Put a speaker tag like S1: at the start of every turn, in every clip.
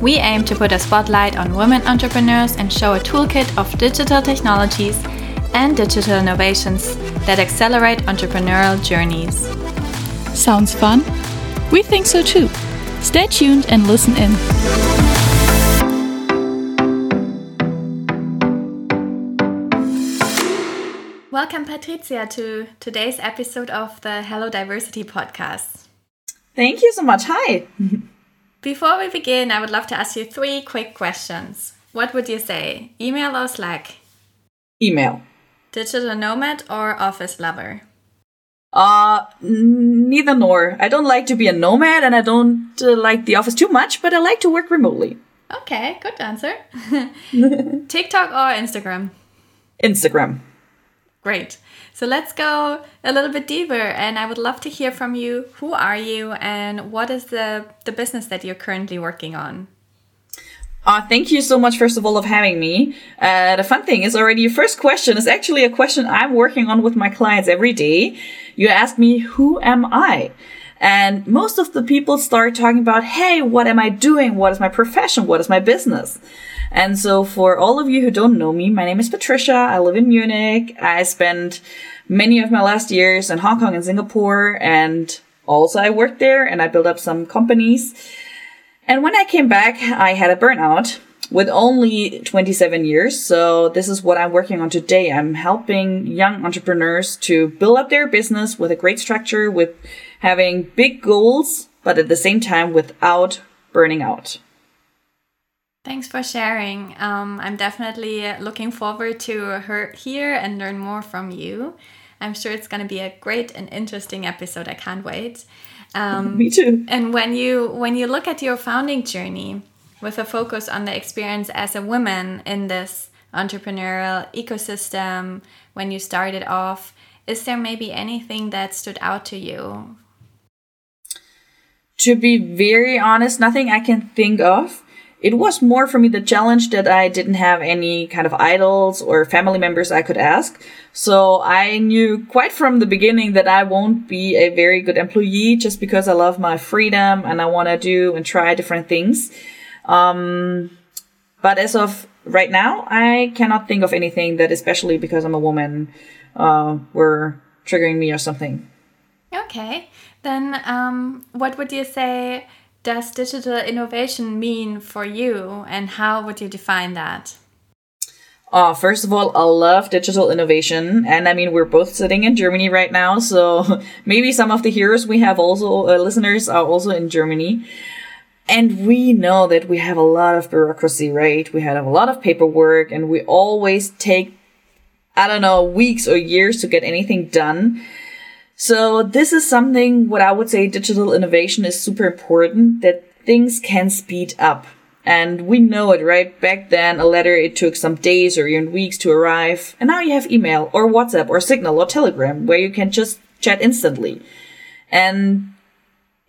S1: We aim to put a spotlight on women entrepreneurs and show a toolkit of digital technologies and digital innovations that accelerate entrepreneurial journeys.
S2: Sounds fun? We think so too. Stay tuned and listen in.
S1: Welcome, Patricia, to today's episode of the Hello Diversity podcast.
S3: Thank you so much. Hi.
S1: Before we begin, I would love to ask you three quick questions. What would you say? Email or Slack?
S3: Email.
S1: Digital nomad or office lover?
S3: Uh, neither nor. I don't like to be a nomad and I don't uh, like the office too much, but I like to work remotely.
S1: Okay, good answer. TikTok or Instagram?
S3: Instagram.
S1: Great. So let's go a little bit deeper and I would love to hear from you. Who are you and what is the the business that you're currently working on?
S3: Uh, thank you so much, first of all, of having me. Uh, the fun thing is already your first question is actually a question I'm working on with my clients every day. You ask me, who am I? And most of the people start talking about, hey, what am I doing? What is my profession? What is my business? And so for all of you who don't know me, my name is Patricia. I live in Munich. I spent many of my last years in Hong Kong and Singapore and also I worked there and I built up some companies. And when I came back, I had a burnout with only 27 years. So this is what I'm working on today. I'm helping young entrepreneurs to build up their business with a great structure, with having big goals, but at the same time without burning out.
S1: Thanks for sharing. Um, I'm definitely looking forward to her hear and learn more from you. I'm sure it's going to be a great and interesting episode. I can't wait.
S3: Um, Me too.
S1: And when you when you look at your founding journey with a focus on the experience as a woman in this entrepreneurial ecosystem, when you started off, is there maybe anything that stood out to you?
S3: To be very honest, nothing I can think of it was more for me the challenge that I didn't have any kind of idols or family members I could ask. So I knew quite from the beginning that I won't be a very good employee just because I love my freedom and I want to do and try different things. Um, but as of right now, I cannot think of anything that, especially because I'm a woman, uh, were triggering me or something.
S1: Okay. Then, um, what would you say? does digital innovation mean for you and how would you define that?
S3: Uh, first of all, I love digital innovation. And I mean, we're both sitting in Germany right now. So maybe some of the heroes we have also, uh, listeners are also in Germany. And we know that we have a lot of bureaucracy, right? We have a lot of paperwork and we always take, I don't know, weeks or years to get anything done. So this is something what I would say digital innovation is super important that things can speed up. And we know it, right? Back then, a letter, it took some days or even weeks to arrive. And now you have email or WhatsApp or Signal or Telegram where you can just chat instantly. And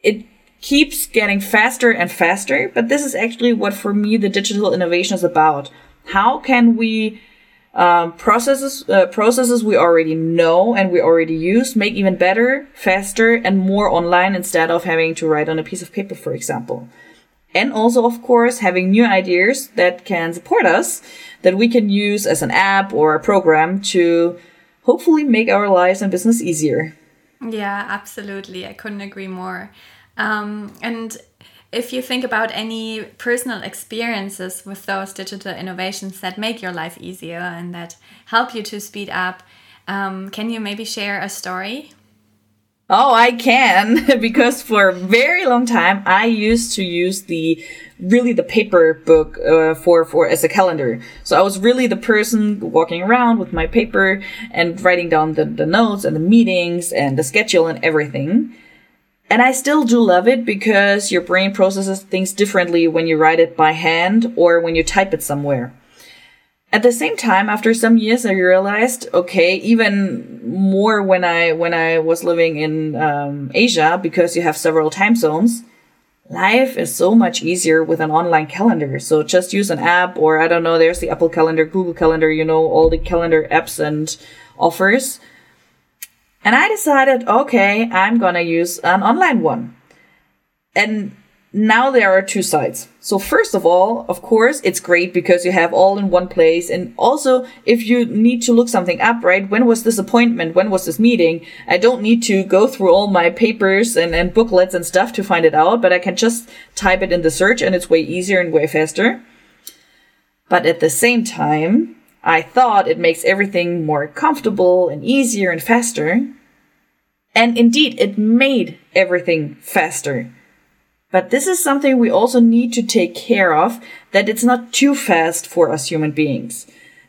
S3: it keeps getting faster and faster. But this is actually what for me the digital innovation is about. How can we um, processes uh, processes we already know and we already use make even better, faster, and more online instead of having to write on a piece of paper, for example. And also, of course, having new ideas that can support us that we can use as an app or a program to hopefully make our lives and business easier.
S1: Yeah, absolutely. I couldn't agree more. Um, and if you think about any personal experiences with those digital innovations that make your life easier and that help you to speed up, um, can you maybe share a story?
S3: Oh, I can because for a very long time I used to use the really the paper book uh, for for as a calendar. So I was really the person walking around with my paper and writing down the, the notes and the meetings and the schedule and everything. And I still do love it because your brain processes things differently when you write it by hand or when you type it somewhere. At the same time, after some years, I realized, okay, even more when I when I was living in um, Asia, because you have several time zones, life is so much easier with an online calendar. So just use an app, or I don't know, there's the Apple Calendar, Google Calendar, you know, all the calendar apps and offers. And I decided, okay, I'm gonna use an online one. And now there are two sides. So first of all, of course, it's great because you have all in one place. And also, if you need to look something up, right? When was this appointment? When was this meeting? I don't need to go through all my papers and, and booklets and stuff to find it out, but I can just type it in the search and it's way easier and way faster. But at the same time, I thought it makes everything more comfortable and easier and faster. And indeed, it made everything faster. But this is something we also need to take care of that it's not too fast for us human beings.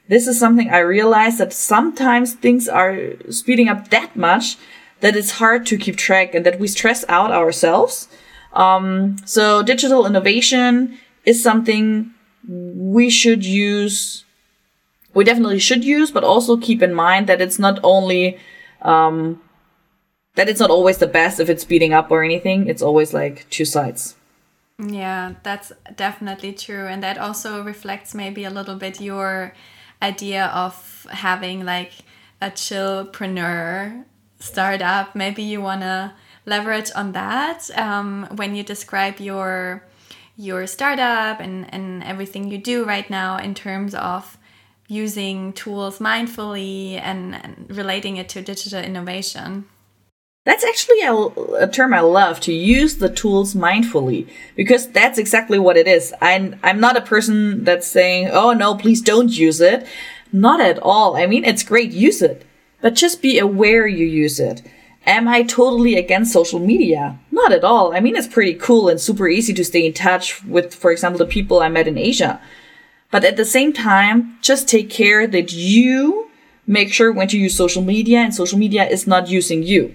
S3: This is something I realize that sometimes things are speeding up that much that it's hard to keep track and that we stress out ourselves. Um, so digital innovation is something we should use. We definitely should use, but also keep in mind that it's not only um, that it's not always the best if it's speeding up or anything. It's always like two sides.
S1: Yeah, that's definitely true. And that also reflects maybe a little bit your idea of having like a chillpreneur startup. Maybe you want to leverage on that um, when you describe your your startup and, and everything you do right now in terms of using tools mindfully and, and relating it to digital innovation.
S3: That's actually a, a, term I love to use the tools mindfully because that's exactly what it is. I'm, I'm not a person that's saying, oh no, please don't use it. Not at all. I mean, it's great, use it, but just be aware you use it. Am I totally against social media? Not at all. I mean, it's pretty cool and super easy to stay in touch with, for example, the people I met in Asia. But at the same time, just take care that you make sure when to use social media and social media is not using you.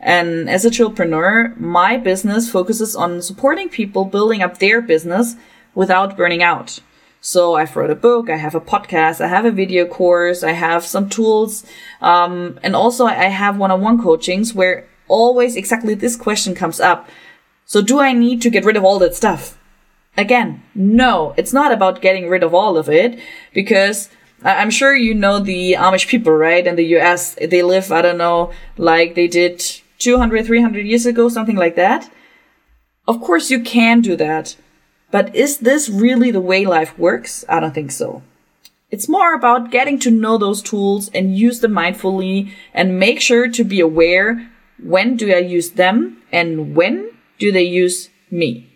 S3: And as a chillpreneur, my business focuses on supporting people building up their business without burning out. So I've wrote a book, I have a podcast, I have a video course, I have some tools, um, and also I have one-on-one coachings where always exactly this question comes up. So do I need to get rid of all that stuff? Again, no, it's not about getting rid of all of it because I'm sure you know the Amish people, right? In the US, they live, I don't know, like they did 200, 300 years ago, something like that. Of course, you can do that. But is this really the way life works? I don't think so. It's more about getting to know those tools and use them mindfully and make sure to be aware when do I use them and when do they use me.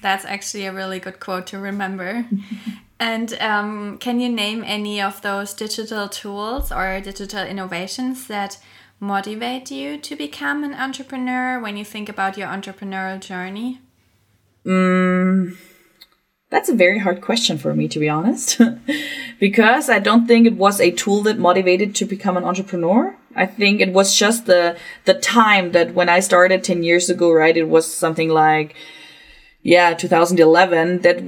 S1: That's actually a really good quote to remember. and um, can you name any of those digital tools or digital innovations that motivate you to become an entrepreneur when you think about your entrepreneurial journey?
S3: Mm, that's a very hard question for me, to be honest, because I don't think it was a tool that motivated to become an entrepreneur. I think it was just the the time that when I started ten years ago, right? It was something like, yeah, 2011 that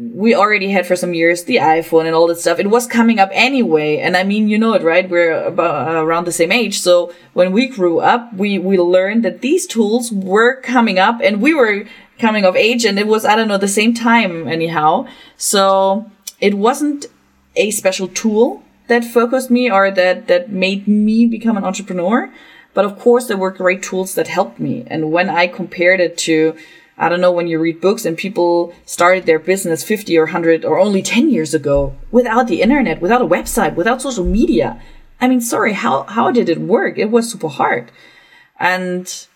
S3: we already had for some years the iPhone and all that stuff. It was coming up anyway. And I mean, you know it, right? We're about uh, around the same age. So when we grew up, we, we learned that these tools were coming up and we were coming of age and it was, I don't know, the same time anyhow. So it wasn't a special tool that focused me or that, that made me become an entrepreneur. But of course, there were great tools that helped me. And when I compared it to, I don't know when you read books and people started their business 50 or 100 or only 10 years ago without the internet, without a website, without social media. I mean, sorry, how, how did it work? It was super hard. And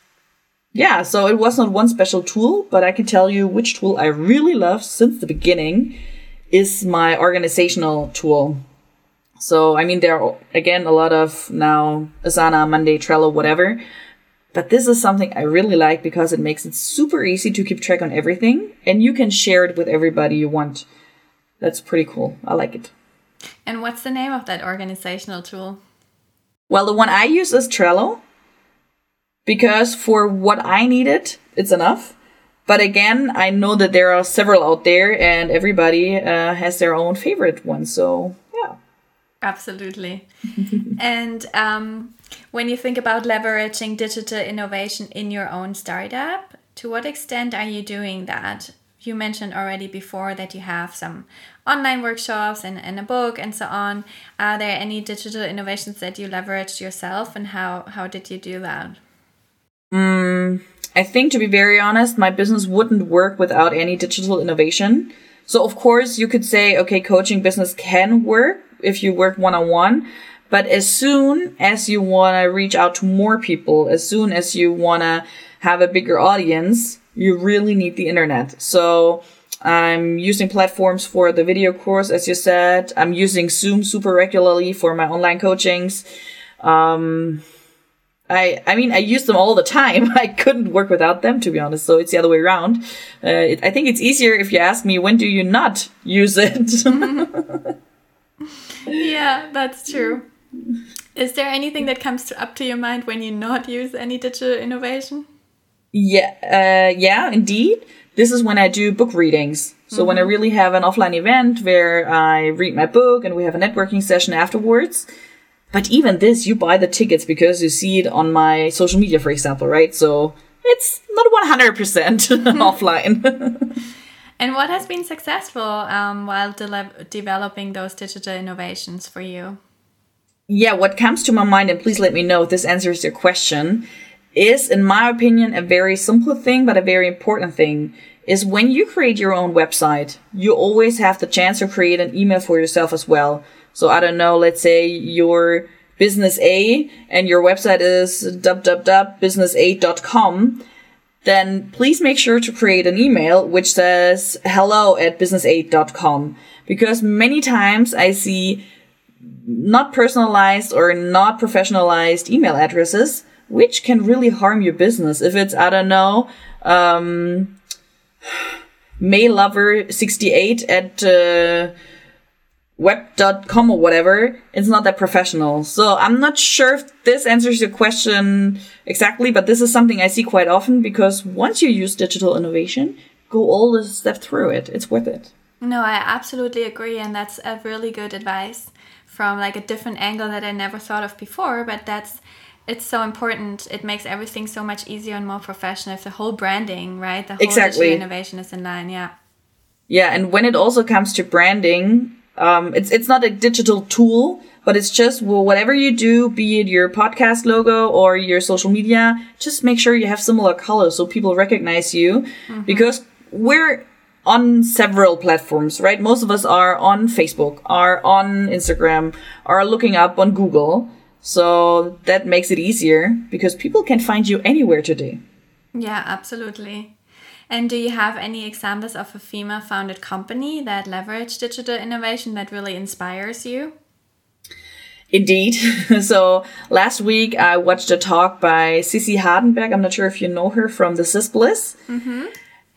S3: yeah, so it was not one special tool, but I can tell you which tool I really love since the beginning is my organizational tool. So, I mean, there are again a lot of now Asana, Monday, Trello, whatever. But this is something I really like because it makes it super easy to keep track on everything and you can share it with everybody you want. That's pretty cool. I like it.
S1: And what's the name of that organizational tool?
S3: Well, the one I use is Trello. because for what I needed, it's enough. But again, I know that there are several out there and everybody uh, has their own favorite one. So.
S1: Absolutely. and um, when you think about leveraging digital innovation in your own startup, to what extent are you doing that? You mentioned already before that you have some online workshops and, and a book and so on. Are there any digital innovations that you leveraged yourself and how, how did you do that?
S3: Mm, I think, to be very honest, my business wouldn't work without any digital innovation. So, of course, you could say, okay, coaching business can work if you work one on one. But as soon as you want to reach out to more people, as soon as you want to have a bigger audience, you really need the internet. So, I'm using platforms for the video course, as you said. I'm using Zoom super regularly for my online coachings. Um, I, I mean, I use them all the time. I couldn't work without them, to be honest. So it's the other way around. Uh, it, I think it's easier if you ask me, when do you not use it?
S1: yeah, that's true. Is there anything that comes to, up to your mind when you not use any digital innovation?
S3: Yeah, uh, yeah, indeed. This is when I do book readings. So mm-hmm. when I mm-hmm. really have an offline event where I read my book and we have a networking session afterwards. But even this, you buy the tickets because you see it on my social media, for example, right? So it's not 100% offline.
S1: and what has been successful um, while de- developing those digital innovations for you?
S3: Yeah, what comes to my mind, and please let me know if this answers your question, is, in my opinion, a very simple thing, but a very important thing. Is when you create your own website, you always have the chance to create an email for yourself as well. So I don't know, let's say your business A and your website is www.businessa.com, then please make sure to create an email which says hello at businessa.com because many times I see not personalized or not professionalized email addresses which can really harm your business. If it's, I don't know, um, lover68 at uh, web.com or whatever, it's not that professional. So I'm not sure if this answers your question exactly, but this is something I see quite often because once you use digital innovation, go all the step through it. It's worth it.
S1: No, I absolutely agree. And that's a really good advice from like a different angle that I never thought of before, but that's it's so important. It makes everything so much easier and more professional if the whole branding, right? The whole
S3: exactly.
S1: innovation is in line. Yeah.
S3: Yeah, and when it also comes to branding, um, it's it's not a digital tool, but it's just well, whatever you do, be it your podcast logo or your social media, just make sure you have similar colors so people recognize you, mm-hmm. because we're on several platforms, right? Most of us are on Facebook, are on Instagram, are looking up on Google. So that makes it easier because people can find you anywhere today.
S1: Yeah, absolutely. And do you have any examples of a female founded company that leverage digital innovation that really inspires you?
S3: Indeed. so last week I watched a talk by Sissy Hardenberg. I'm not sure if you know her from the Sis Bliss. Mm-hmm.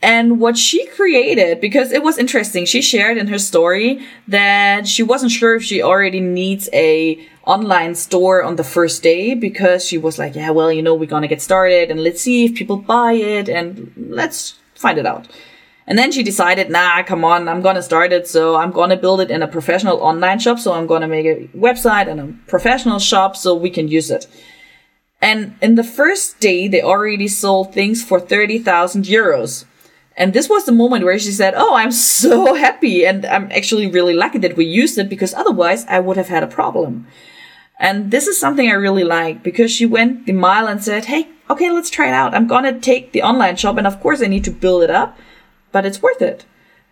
S3: And what she created, because it was interesting, she shared in her story that she wasn't sure if she already needs a online store on the first day because she was like, yeah, well, you know, we're going to get started and let's see if people buy it and let's find it out. And then she decided, nah, come on, I'm to start it. So I'm to build it in a professional online shop. So I'm to make a website and a professional shop so we can use it. And in the first day, they already sold things for 30,000 euros. And this was the moment where she said, Oh, I'm so happy. And I'm actually really lucky that we used it because otherwise I would have had a problem. And this is something I really like because she went the mile and said, Hey, okay, let's try it out. I'm going to take the online shop. And of course I need to build it up, but it's worth it.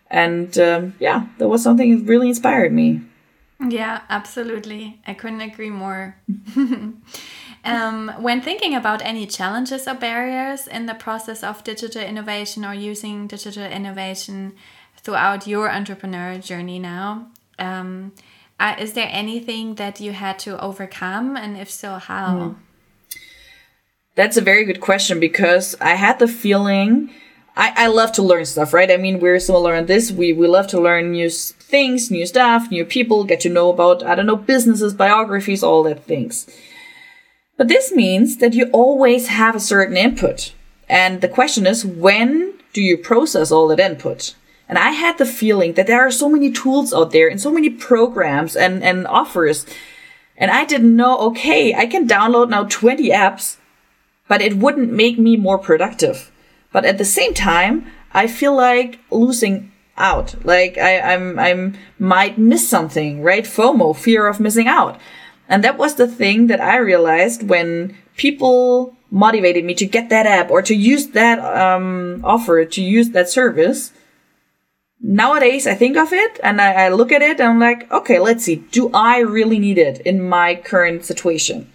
S3: And um, yeah, that was something that really inspired me.
S1: Yeah, absolutely. I couldn't agree more. Um, when thinking about any challenges or barriers in the process of digital innovation or using digital innovation throughout your entrepreneur journey now, um, uh, is there anything that you had to overcome? And if so, how? Mm.
S3: That's a very good question because I had the feeling. I, I love to learn stuff, right? I mean, we're similar in this. We, we love to learn new things, new stuff, new people, get to know about, I don't know, businesses, biographies, all that things. But this means that you always have a certain input. And the question is, when do you process all that input? And I had the feeling that there are so many tools out there and so many programs and, and offers. And I didn't know, okay, I can download now 20 apps, but it wouldn't make me more productive. But at the same time, I feel like losing out. Like I, I'm, I'm might miss something, right? FOMO, fear of missing out. And that was the thing that I realized when people motivated me to get that app or to use that um, offer, to use that service. Nowadays, I think of it and I, I look at it and I'm like, okay, let's see. Do I really need it in my current situation?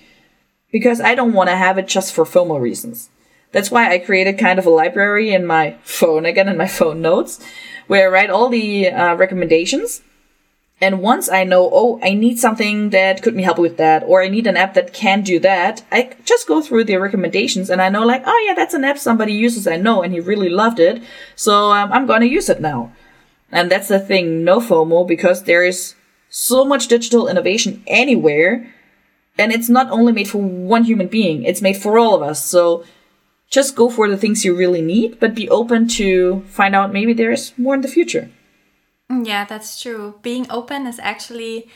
S3: Because I don't want to have it just for FOMO reasons. That's why I created kind of a library in my phone, again, in my phone notes, where I write all the uh, recommendations and once I know, oh, I need something that could me help with that, or I need an app that can do that, I just go through the recommendations and I know like, oh yeah, that's an app somebody uses I know and he really loved it. So um, I'm going to use it now. And that's the thing, no FOMO, because there is so much digital innovation anywhere. And it's not only made for one human being, it's made for all of us. So just go for the things you really need, but be open to find out maybe there's more in the future.
S1: Mm, yeah, that's true. Being open is actually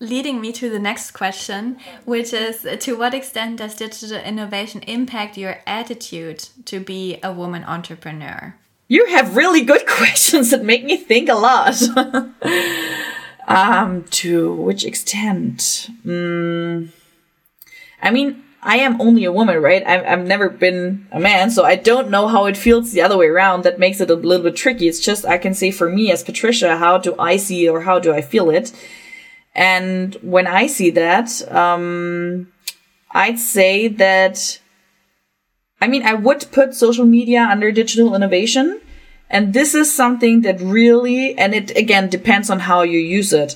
S1: leading me to the next question, which is to what extent does digital innovation impact your attitude to be a woman entrepreneur?
S3: You have really good questions that make me think a lot. um, to which extent? Mm, I mean, I am only a woman, right? I've, I've never been a man, so I don't know how it feels the other way around. That makes it a little bit tricky. It's just, I can say for me as Patricia, how do I see or how do I feel it? And when I see that, um, I'd say that, I mean, I would put social media under digital innovation. And this is something that really, and it again depends on how you use it.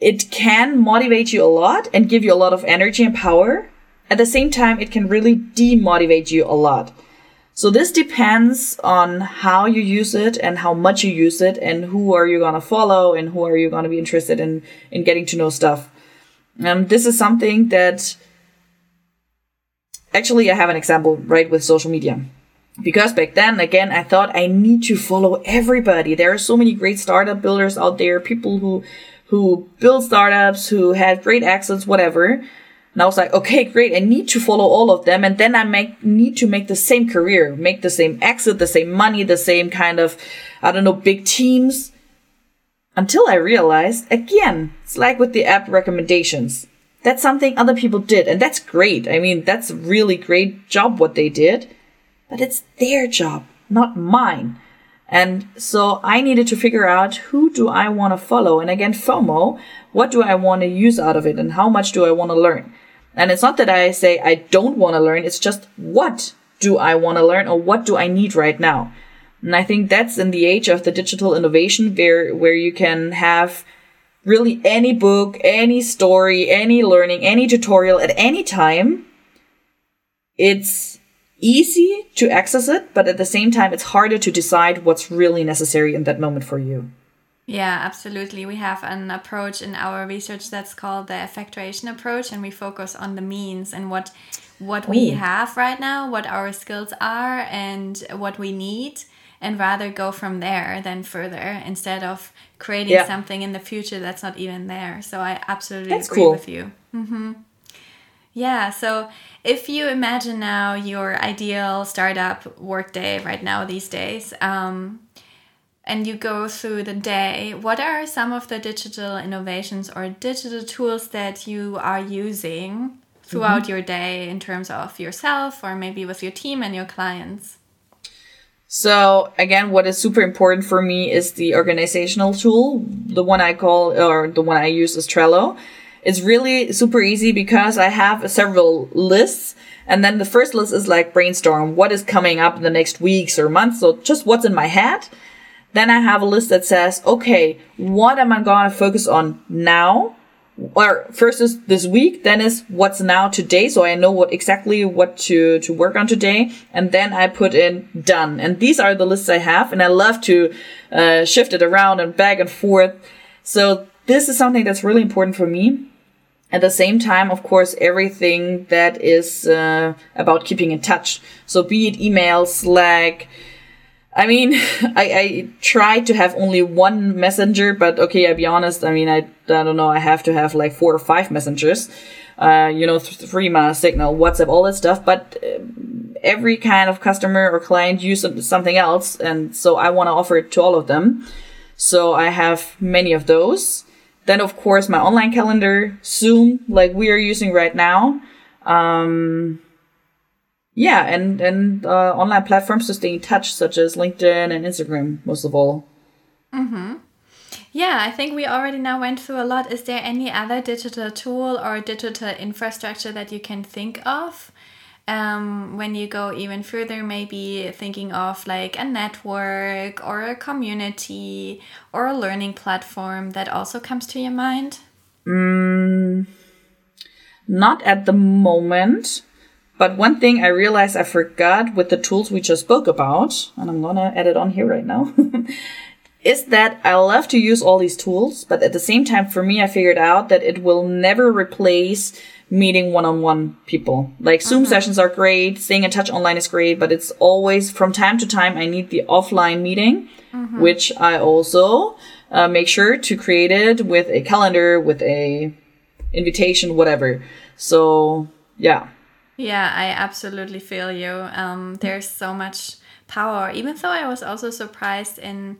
S3: It can motivate you a lot and give you a lot of energy and power at the same time, it can really demotivate you a lot. So this depends on how you use it and how much you use it and who are you going to follow and who are you going to be interested in, in getting to know stuff. Um, this is something that actually I have an example right with social media. Because back then, again, I thought I need to follow everybody. There are so many great startup builders out there, people who, who build startups, who have great accents, whatever. And I was like, okay, great. I need to follow all of them. And then I make, need to make the same career, make the same exit, the same money, the same kind of, I don't know, big teams. Until I realized, again, it's like with the app recommendations. That's something other people did. And that's great. I mean, that's a really great job what they did. But it's their job, not mine. And so I needed to figure out who do I want to follow? And again, FOMO, what do I want to use out of it and how much do I want to learn? And it's not that I say I don't want to learn, it's just what do I want to learn or what do I need right now? And I think that's in the age of the digital innovation where, where you can have really any book, any story, any learning, any tutorial at any time. It's easy to access it, but at the same time, it's harder to decide what's really necessary in that moment for you.
S1: Yeah, absolutely. We have an approach in our research that's called the effectuation approach, and we focus on the means and what what Ooh. we have right now, what our skills are, and what we need, and rather go from there than further instead of creating yeah. something in the future that's not even there. So I absolutely that's agree cool. with you. Mm-hmm. Yeah. So if you imagine now your ideal startup workday right now these days, um, and you go through the day, what are some of the digital innovations or digital tools that you are using throughout mm -hmm. your day in terms of yourself or maybe with your team and your clients?
S3: So again, what is super important for me is the organizational tool. The one I call or the one I use is Trello. It's really super easy because I have several lists and then the first list is like brainstorm. What is coming up in the next weeks or months? So just what's in my head. Then I have a list that says, okay, what am I going to focus on now? Or first is this week, then is what's now today. So I know what exactly what to, to work on today. And then I put in done. And these are the lists I have. And I love to uh, shift it around and back and forth. So this is something that's really important for me. at the same time, of course, everything that is uh, about keeping in touch. So be it email, Slack. I mean, I, I try to have only one messenger, but okay, I'll be honest. I mean, I, I don't know. I have to have like four or five messengers. Uh, you know, th- Threema, Signal, WhatsApp, all that stuff. But uh, every kind of customer or client use something else, and so I want to offer it to all of them. So I have many of those. Then, of course, my online calendar, Zoom, like we are using right now. Um, yeah, and and uh, online platforms to stay in touch, such as LinkedIn and Instagram, most of all.
S1: Mm-hmm. Yeah, I think we already now went through a lot. Is there any other digital tool or digital infrastructure that you can think of? um, when you go even further, maybe thinking of like a network or a community or a learning platform that also comes to your mind?
S3: Mm, not at the moment. But one thing I realized I forgot with the tools we just spoke about, and I'm gonna add it on here right now, is that I love to use all these tools, but at the same time, for me, I figured out that it will never replace meeting one-on-one people. Like Zoom uh-huh. sessions are great, staying in touch online is great, but it's always from time to time I need the offline meeting, uh-huh. which I also uh, make sure to create it with a calendar, with a invitation, whatever. So yeah.
S1: Yeah, I absolutely feel you. Um, there's so much power. Even though I was also surprised in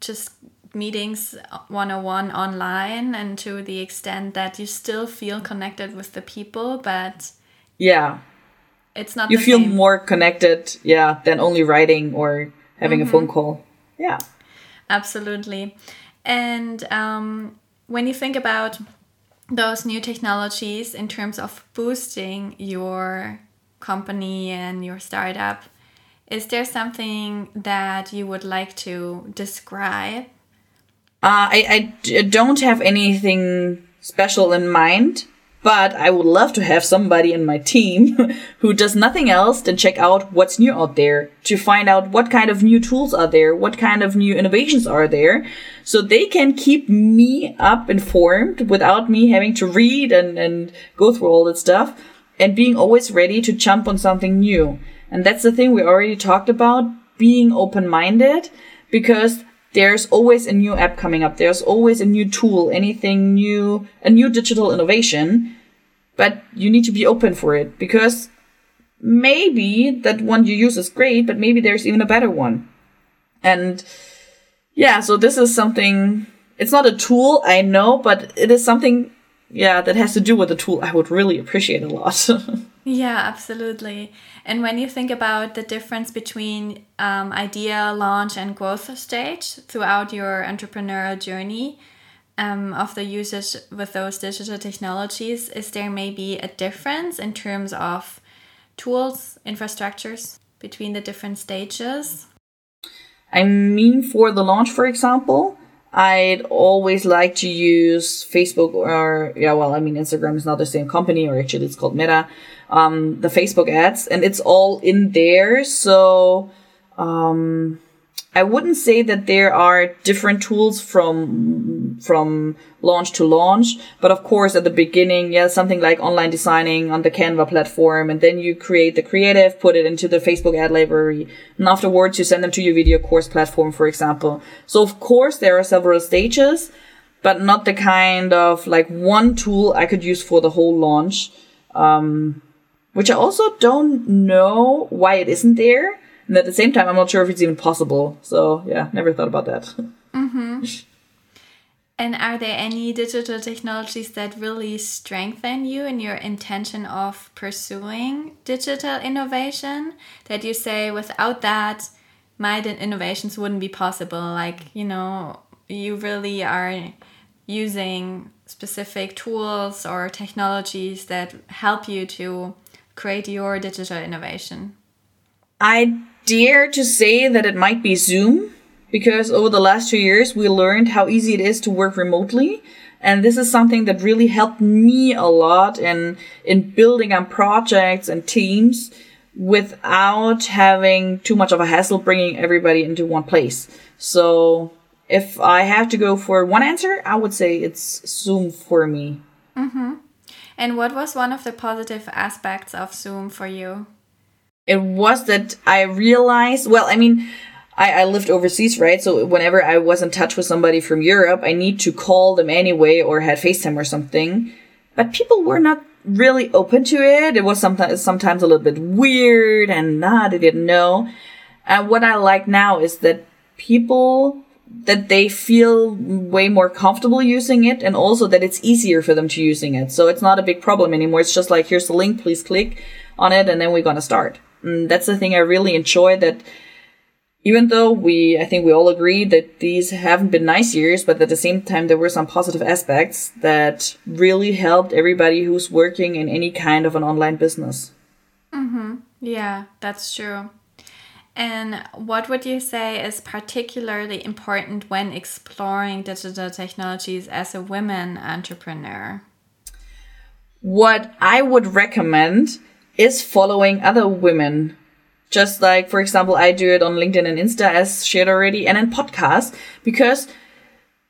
S1: just meetings 101 online and to the extent that you still feel connected with the people but
S3: yeah
S1: it's not
S3: you feel same. more connected yeah than only writing or having mm-hmm. a phone call yeah
S1: absolutely and um, when you think about those new technologies in terms of boosting your company and your startup. Is there something that you would like to describe?
S3: Uh, I, I don't have anything special in mind, but I would love to have somebody in my team who does nothing else than check out what's new out there to find out what kind of new tools are there, what kind of new innovations are there, so they can keep me up informed without me having to read and, and go through all that stuff and being always ready to jump on something new. And that's the thing we already talked about, being open-minded because there's always a new app coming up. There's always a new tool, anything new, a new digital innovation. But you need to be open for it because maybe that one you use is great, but maybe there's even a better one. And yeah, so this is something, it's not a tool, I know, but it is something, yeah, that has to do with the tool I would really appreciate a lot.
S1: yeah, absolutely. And when you think about the difference between um, idea, launch, and growth stage throughout your entrepreneurial journey um, of the usage with those digital technologies, is there maybe a difference in terms of tools, infrastructures between the different stages?
S3: I mean, for the launch, for example, I'd always like to use Facebook or, yeah, well, I mean, Instagram is not the same company, or actually it's called Meta um, the Facebook ads, and it's all in there. So um, I wouldn't say that there are different tools from from launch to launch, but of course at the beginning, yeah, something like online designing on the Canva platform, and then you create the creative, put it into the Facebook ad library, and afterwards you send them to your video course platform, for example. So of course there are several stages, but not the kind of like one tool I could use for the whole launch. Um, which I also don't know why it isn't there. And at the same time, I'm not sure if it's even possible. So yeah, never thought about that.
S1: Mm-hmm. and are there any digital technologies that really strengthen you in your intention of pursuing digital innovation? That you say, without that, my innovations wouldn't be possible. Like, you know, you really are using specific tools or technologies that help you to create your digital innovation?
S3: I dare to say that it might be Zoom because over the last two years we learned how easy it is to work remotely. And this is something that really helped me a lot in, in building on projects and teams without having too much of a hassle bringing everybody into one place. So if I have to go for one answer, I would say it's Zoom for me.
S1: Mm-hmm. And what was one of the positive aspects of Zoom for you?
S3: It was that I realized, well, I mean, I, I lived overseas, right? So whenever I was in touch with somebody from Europe, I need to call them anyway or had FaceTime or something. But people were not really open to it. It was sometimes sometimes a little bit weird and nah, they didn't know. And what I like now is that people that they feel way more comfortable using it and also that it's easier for them to using it. So it's not a big problem anymore. It's just like here's the link, please click on it and then we're gonna start. And that's the thing I really enjoy that even though we, I think we all agree that these haven't been nice years, but at the same time, there were some positive aspects that really helped everybody who's working in any kind of an online business.
S1: Mm-hmm. Yeah, that's true. And what would you say is particularly important when exploring digital technologies as a women entrepreneur?
S3: What I would recommend is following other women just like, for example, I do it on LinkedIn and Insta as shared already and in podcasts because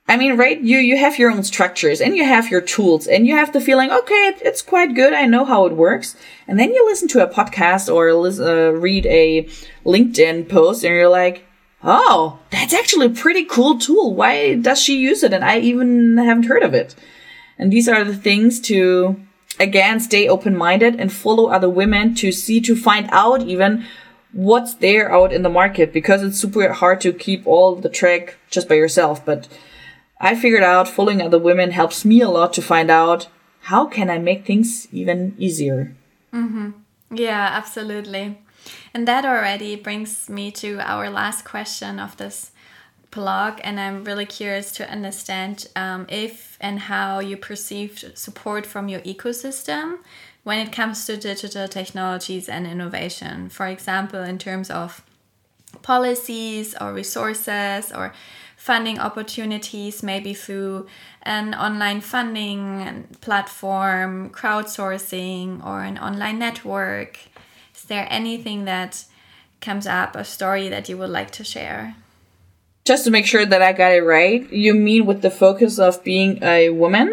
S3: I mean, right? You, you have your own structures and you have your tools and you have the feeling, okay, it, it's quite good. I know how it works. And then you listen to a podcast or uh, read a LinkedIn post and you're like, oh, that's actually a pretty cool tool. Why does she use it? And I even haven't heard of it. And these are the things to, again, stay open minded and follow other women to see, to find out even what's there out in the market because it's super hard to keep all the track just by yourself. But I figured out following other women helps me a lot to find out how can I make things even easier.
S1: Mm-hmm. Yeah, absolutely. And that already brings me to our last question of this blog, and I'm really curious to understand um, if and how you perceived support from your ecosystem when it comes to digital technologies and innovation. For example, in terms of policies or resources or funding opportunities, maybe through an online funding platform, crowdsourcing, or an online network. Is there anything that comes up, a story that you would like to share?
S3: Just to make sure that I got it right, you mean with the focus of being a woman?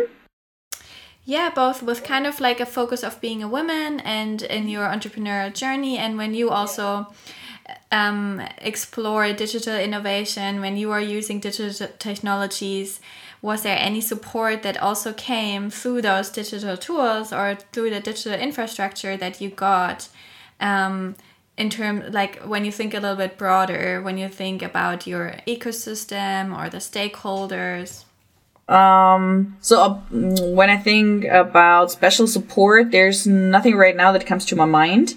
S1: Yeah, both with kind of like a focus of being a woman and in your entrepreneurial journey, and when you also um, explore digital innovation, when you are using digital technologies, was there any support that also came through those digital tools or through the digital infrastructure that you got? Um, in terms like when you think a little bit broader when you think about your ecosystem or the stakeholders
S3: um, so uh, when I think about special support, there's nothing right now that comes to my mind.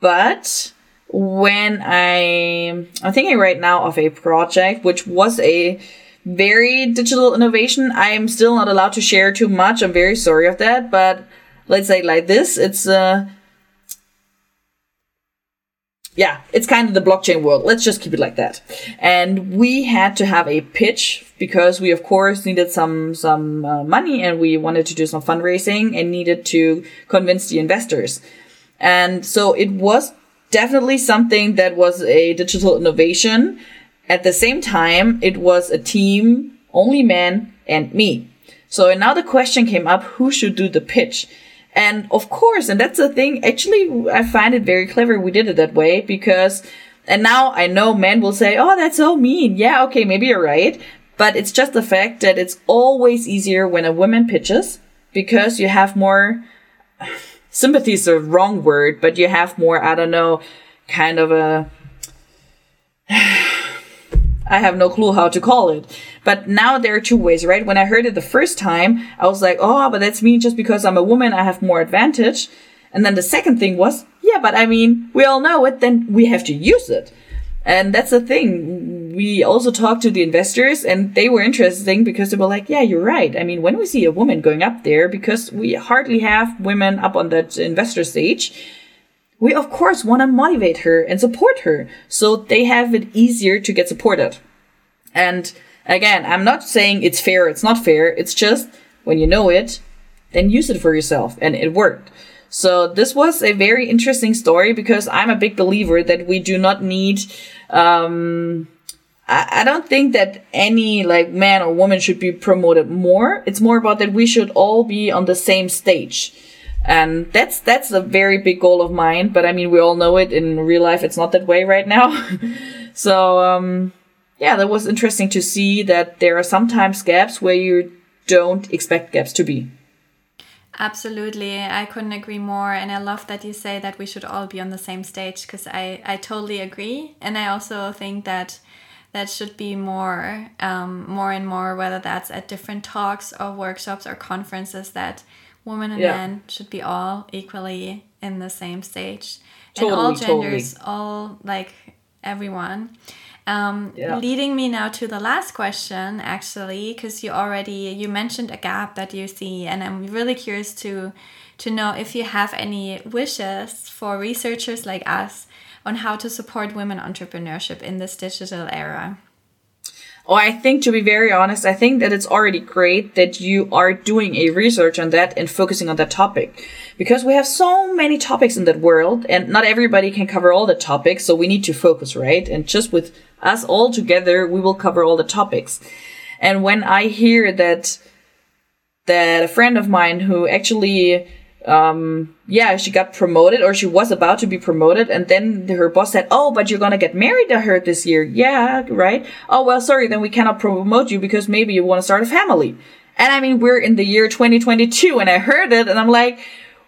S3: But when I, I'm thinking right now of a project which was a very digital innovation. I'm still not allowed to share too much. I'm very sorry of that. But let's say like this, it's uh, yeah, it's kind of the blockchain world. Let's just keep it like that. And we had to have a pitch because we, of course, needed some some uh, money and we wanted to do some fundraising and needed to convince the investors. And so it was definitely something that was a digital innovation. At the same time, it was a team, only men and me. So now the question came up: who should do the pitch? And of course, and that's the thing, actually, I find it very clever we did it that way because, and now I know men will say, oh, that's so mean. Yeah, okay, maybe you're right. But it's just the fact that it's always easier when a woman pitches because you have more, sympathy is the wrong word, but you have more, I don't know, kind of a, I have no clue how to call it. But now there are two ways, right? When I heard it the first time, I was like, oh, but that's me just because I'm a woman, I have more advantage. And then the second thing was, yeah, but I mean, we all know it, then we have to use it. And that's the thing. We also talked to the investors and they were interesting because they were like, yeah, you're right. I mean, when we see a woman going up there, because we hardly have women up on that investor stage, we of course want to motivate her and support her so they have it easier to get supported. And again, I'm not saying it's fair, it's not fair. It's just when you know it, then use it for yourself. And it worked. So this was a very interesting story because I'm a big believer that we do not need, um, I, I don't think that any like man or woman should be promoted more. It's more about that we should all be on the same stage. And that's that's a very big goal of mine, but I mean we all know it in real life it's not that way right now. so um yeah, that was interesting to see that there are sometimes gaps where you don't expect gaps to be.
S1: Absolutely. I couldn't agree more. And I love that you say that we should all be on the same stage because I, I totally agree. And I also think that that should be more, um, more and more, whether that's at different talks or workshops or conferences, that women and yeah. men should be all equally in the same stage. Totally, and all genders, totally. all like everyone. Um, yeah. Leading me now to the last question, actually, because you already you mentioned a gap that you see, and I'm really curious to to know if you have any wishes for researchers like us on how to support women entrepreneurship in this digital era.
S3: Oh, I think to be very honest, I think that it's already great that you are doing a research on that and focusing on that topic. Because we have so many topics in that world and not everybody can cover all the topics, so we need to focus, right? And just with us all together, we will cover all the topics. And when I hear that that a friend of mine who actually um, yeah, she got promoted or she was about to be promoted. And then her boss said, Oh, but you're going to get married, to her this year. Yeah, right. Oh, well, sorry. Then we cannot promote you because maybe you want to start a family. And I mean, we're in the year 2022 and I heard it and I'm like,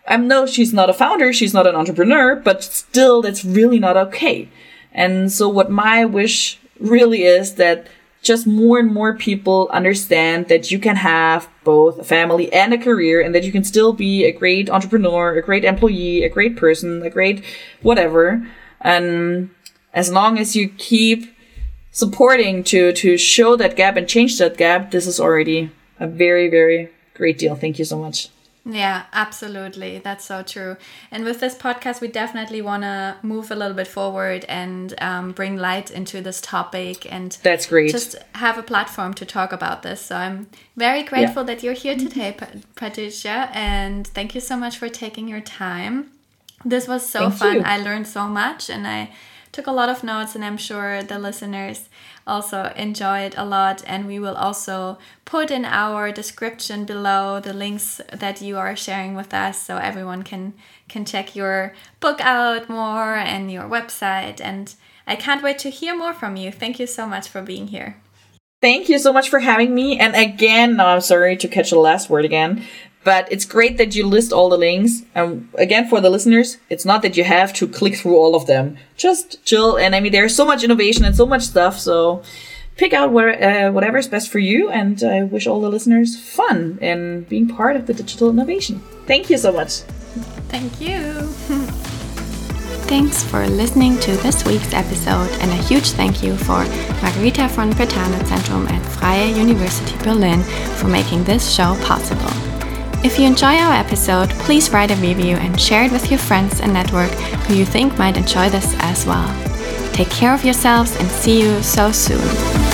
S3: I'm no, she's not a founder. She's not an entrepreneur, but still that's really not okay. And so what my wish really is that just more and more people understand that you can have both a family and a career and that you can still be a great entrepreneur, a great employee, a great person, a great whatever. And as long as you keep supporting to, to show that gap and change that gap, this is already a very, very great deal. Thank you so much.
S1: Yeah, absolutely. That's so true. And with this podcast, we definitely want to move a little bit forward and um, bring light into this topic and
S3: that's great.
S1: Just have a platform to talk about this. So I'm very grateful yeah. that you're here today, Patricia, and thank you so much for taking your time. This was so thank fun. You. I learned so much, and I took a lot of notes, and I'm sure the listeners also enjoy it a lot. And we will also put in our description below the links that you are sharing with us so everyone can can check your book out more and your website. And I can't wait to hear more from you. Thank you so much for being here.
S3: Thank you so much for having me. And again, no, I'm sorry to catch the last word again, but it's great that you list all the links. And again, for the listeners, it's not that you have to click through all of them. Just chill. And I mean, there's so much innovation and so much stuff. So pick out uh, whatever is best for you. And I wish all the listeners fun in being part of the digital innovation. Thank you so much.
S1: Thank you. Thanks for listening to this week's episode, and a huge thank you for Margherita von Brentano Zentrum at Freie University Berlin for making this show possible. If you enjoy our episode, please write a review and share it with your friends and network who you think might enjoy this as well. Take care of yourselves and see you so soon.